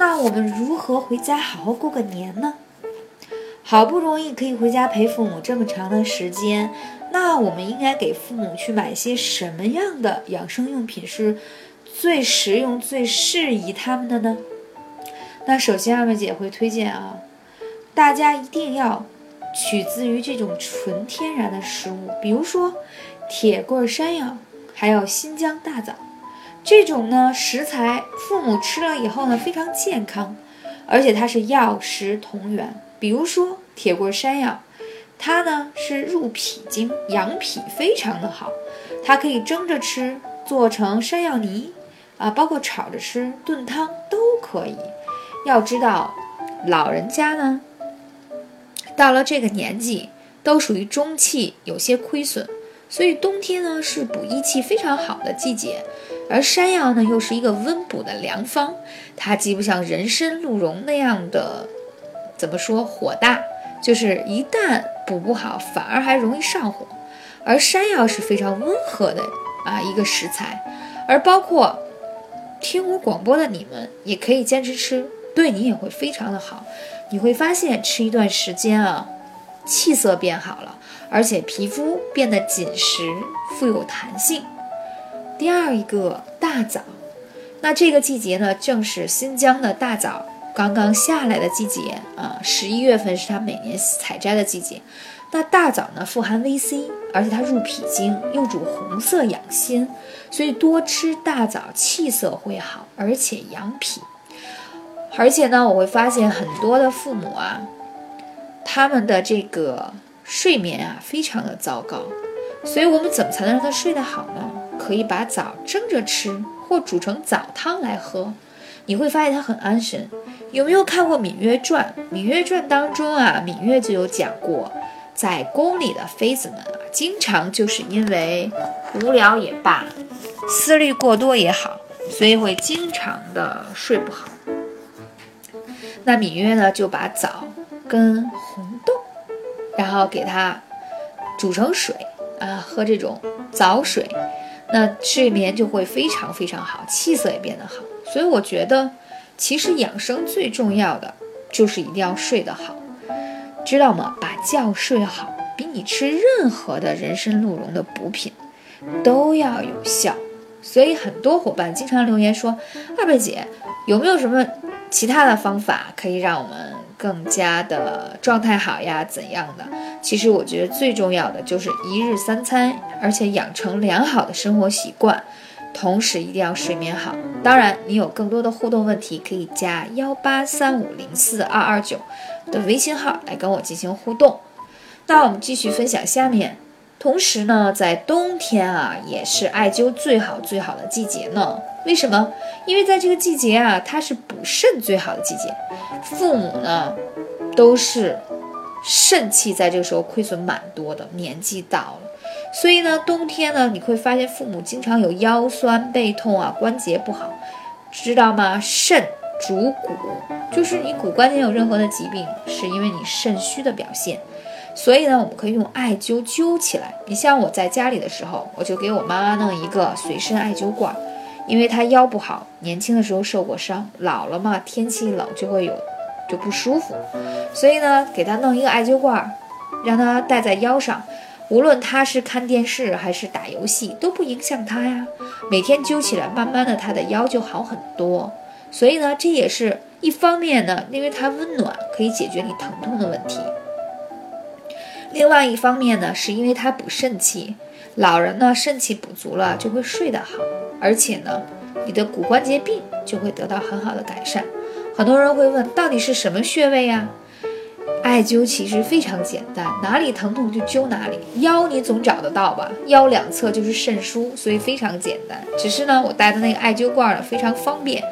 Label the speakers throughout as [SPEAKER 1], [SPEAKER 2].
[SPEAKER 1] 那我们如何回家好好过个年呢？好不容易可以回家陪父母这么长的时间，那我们应该给父母去买些什么样的养生用品是最实用、最适宜他们的呢？那首先，二妹姐会推荐啊，大家一定要取自于这种纯天然的食物，比如说铁棍山药。还有新疆大枣，这种呢食材，父母吃了以后呢非常健康，而且它是药食同源。比如说铁棍山药，它呢是入脾经，养脾非常的好，它可以蒸着吃，做成山药泥，啊，包括炒着吃、炖汤都可以。要知道，老人家呢到了这个年纪，都属于中气有些亏损。所以冬天呢是补益气非常好的季节，而山药呢又是一个温补的良方，它既不像人参、鹿茸那样的怎么说火大，就是一旦补不好反而还容易上火，而山药是非常温和的啊一个食材，而包括听我广播的你们也可以坚持吃，对你也会非常的好，你会发现吃一段时间啊，气色变好了。而且皮肤变得紧实、富有弹性。第二一个大枣，那这个季节呢，正是新疆的大枣刚刚下来的季节啊，十一月份是它每年采摘的季节。那大枣呢，富含 VC，而且它入脾经，又主红色养心，所以多吃大枣气色会好，而且养脾。而且呢，我会发现很多的父母啊，他们的这个。睡眠啊，非常的糟糕，所以我们怎么才能让他睡得好呢？可以把枣蒸着吃，或煮成枣汤来喝，你会发现它很安神。有没有看过《芈月传》？《芈月传》当中啊，芈月就有讲过，在宫里的妃子们啊，经常就是因为无聊也罢，思虑过多也好，所以会经常的睡不好。那芈月呢，就把枣跟红豆。然后给它煮成水啊，喝这种枣水，那睡眠就会非常非常好，气色也变得好。所以我觉得，其实养生最重要的就是一定要睡得好，知道吗？把觉睡好，比你吃任何的人参鹿茸的补品都要有效。所以很多伙伴经常留言说：“二贝姐，有没有什么其他的方法可以让我们？”更加的状态好呀，怎样的？其实我觉得最重要的就是一日三餐，而且养成良好的生活习惯，同时一定要睡眠好。当然，你有更多的互动问题，可以加幺八三五零四二二九的微信号来跟我进行互动。那我们继续分享下面。同时呢，在冬天啊，也是艾灸最好最好的季节呢。为什么？因为在这个季节啊，它是补肾最好的季节。父母呢，都是肾气在这个时候亏损蛮多的，年纪到了，所以呢，冬天呢，你会发现父母经常有腰酸背痛啊，关节不好，知道吗？肾主骨，就是你骨关节有任何的疾病，是因为你肾虚的表现。所以呢，我们可以用艾灸灸起来。你像我在家里的时候，我就给我妈妈弄一个随身艾灸罐，因为她腰不好，年轻的时候受过伤，老了嘛，天气冷就会有就不舒服，所以呢，给她弄一个艾灸罐，让她戴在腰上，无论她是看电视还是打游戏都不影响她呀。每天灸起来，慢慢的她的腰就好很多。所以呢，这也是一方面呢，因为它温暖，可以解决你疼痛的问题。另外一方面呢，是因为它补肾气，老人呢肾气补足了就会睡得好，而且呢，你的骨关节病就会得到很好的改善。很多人会问，到底是什么穴位呀？艾灸其实非常简单，哪里疼痛就灸哪里。腰你总找得到吧？腰两侧就是肾腧，所以非常简单。只是呢，我带的那个艾灸罐呢非常方便，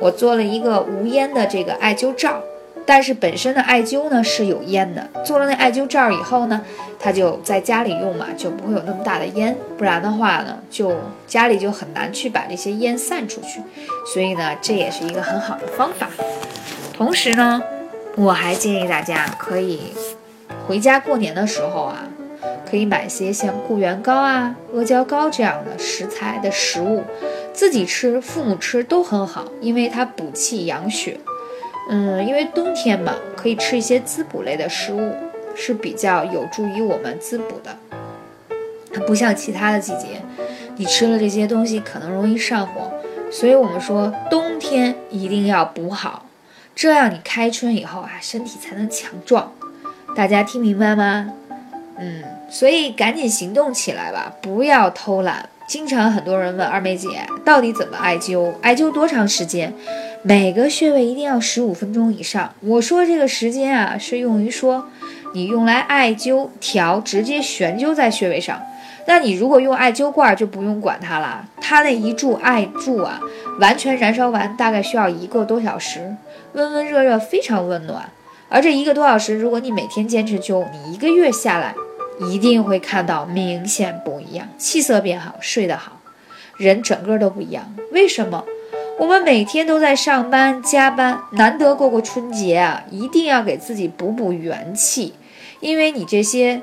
[SPEAKER 1] 我做了一个无烟的这个艾灸罩。但是本身的艾灸呢是有烟的，做了那艾灸罩以后呢，它就在家里用嘛，就不会有那么大的烟，不然的话呢，就家里就很难去把这些烟散出去。所以呢，这也是一个很好的方法。同时呢，我还建议大家可以回家过年的时候啊，可以买些像固元膏啊、阿胶糕这样的食材的食物，自己吃、父母吃都很好，因为它补气养血。嗯，因为冬天嘛，可以吃一些滋补类的食物，是比较有助于我们滋补的。它不像其他的季节，你吃了这些东西可能容易上火，所以我们说冬天一定要补好，这样你开春以后啊，身体才能强壮。大家听明白吗？嗯，所以赶紧行动起来吧，不要偷懒。经常很多人问二妹姐，到底怎么艾灸？艾灸多长时间？每个穴位一定要十五分钟以上。我说这个时间啊，是用于说你用来艾灸调，直接悬灸在穴位上。那你如果用艾灸罐，就不用管它了。它那一柱艾柱啊，完全燃烧完大概需要一个多小时，温温热热，非常温暖。而这一个多小时，如果你每天坚持灸，你一个月下来，一定会看到明显不一样，气色变好，睡得好，人整个都不一样。为什么？我们每天都在上班加班，难得过过春节啊，一定要给自己补补元气，因为你这些，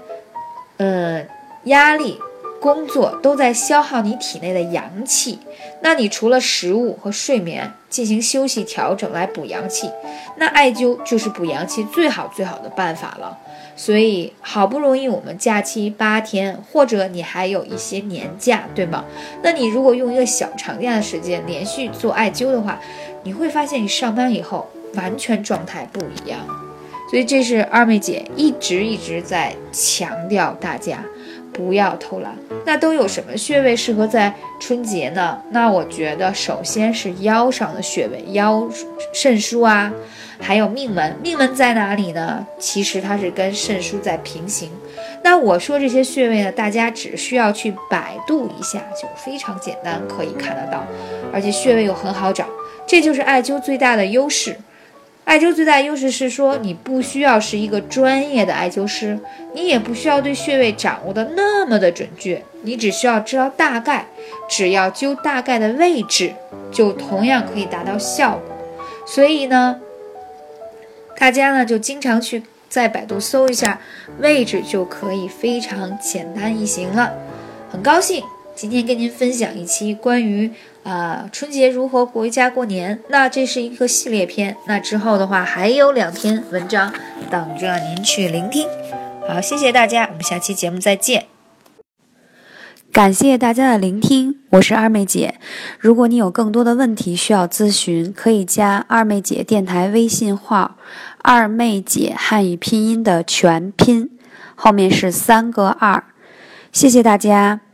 [SPEAKER 1] 嗯，压力、工作都在消耗你体内的阳气。那你除了食物和睡眠进行休息调整来补阳气，那艾灸就是补阳气最好最好的办法了。所以，好不容易我们假期八天，或者你还有一些年假，对吗？那你如果用一个小长假的时间连续做艾灸的话，你会发现你上班以后完全状态不一样。所以，这是二妹姐一直一直在强调大家不要偷懒。那都有什么穴位适合在春节呢？那我觉得，首先是腰上的穴位，腰肾腧啊。还有命门，命门在哪里呢？其实它是跟肾腧在平行。那我说这些穴位呢，大家只需要去百度一下，就非常简单，可以看得到。而且穴位又很好找，这就是艾灸最大的优势。艾灸最大优势是说，你不需要是一个专业的艾灸师，你也不需要对穴位掌握的那么的准确，你只需要知道大概，只要灸大概的位置，就同样可以达到效果。所以呢。大家呢就经常去在百度搜一下位置，就可以非常简单易行了。很高兴今天跟您分享一期关于啊春节如何回家过年。那这是一个系列篇，那之后的话还有两篇文章等着您去聆听。好，谢谢大家，我们下期节目再见。
[SPEAKER 2] 感谢大家的聆听，我是二妹姐。如果你有更多的问题需要咨询，可以加二妹姐电台微信号“二妹姐汉语拼音”的全拼，后面是三个二。谢谢大家，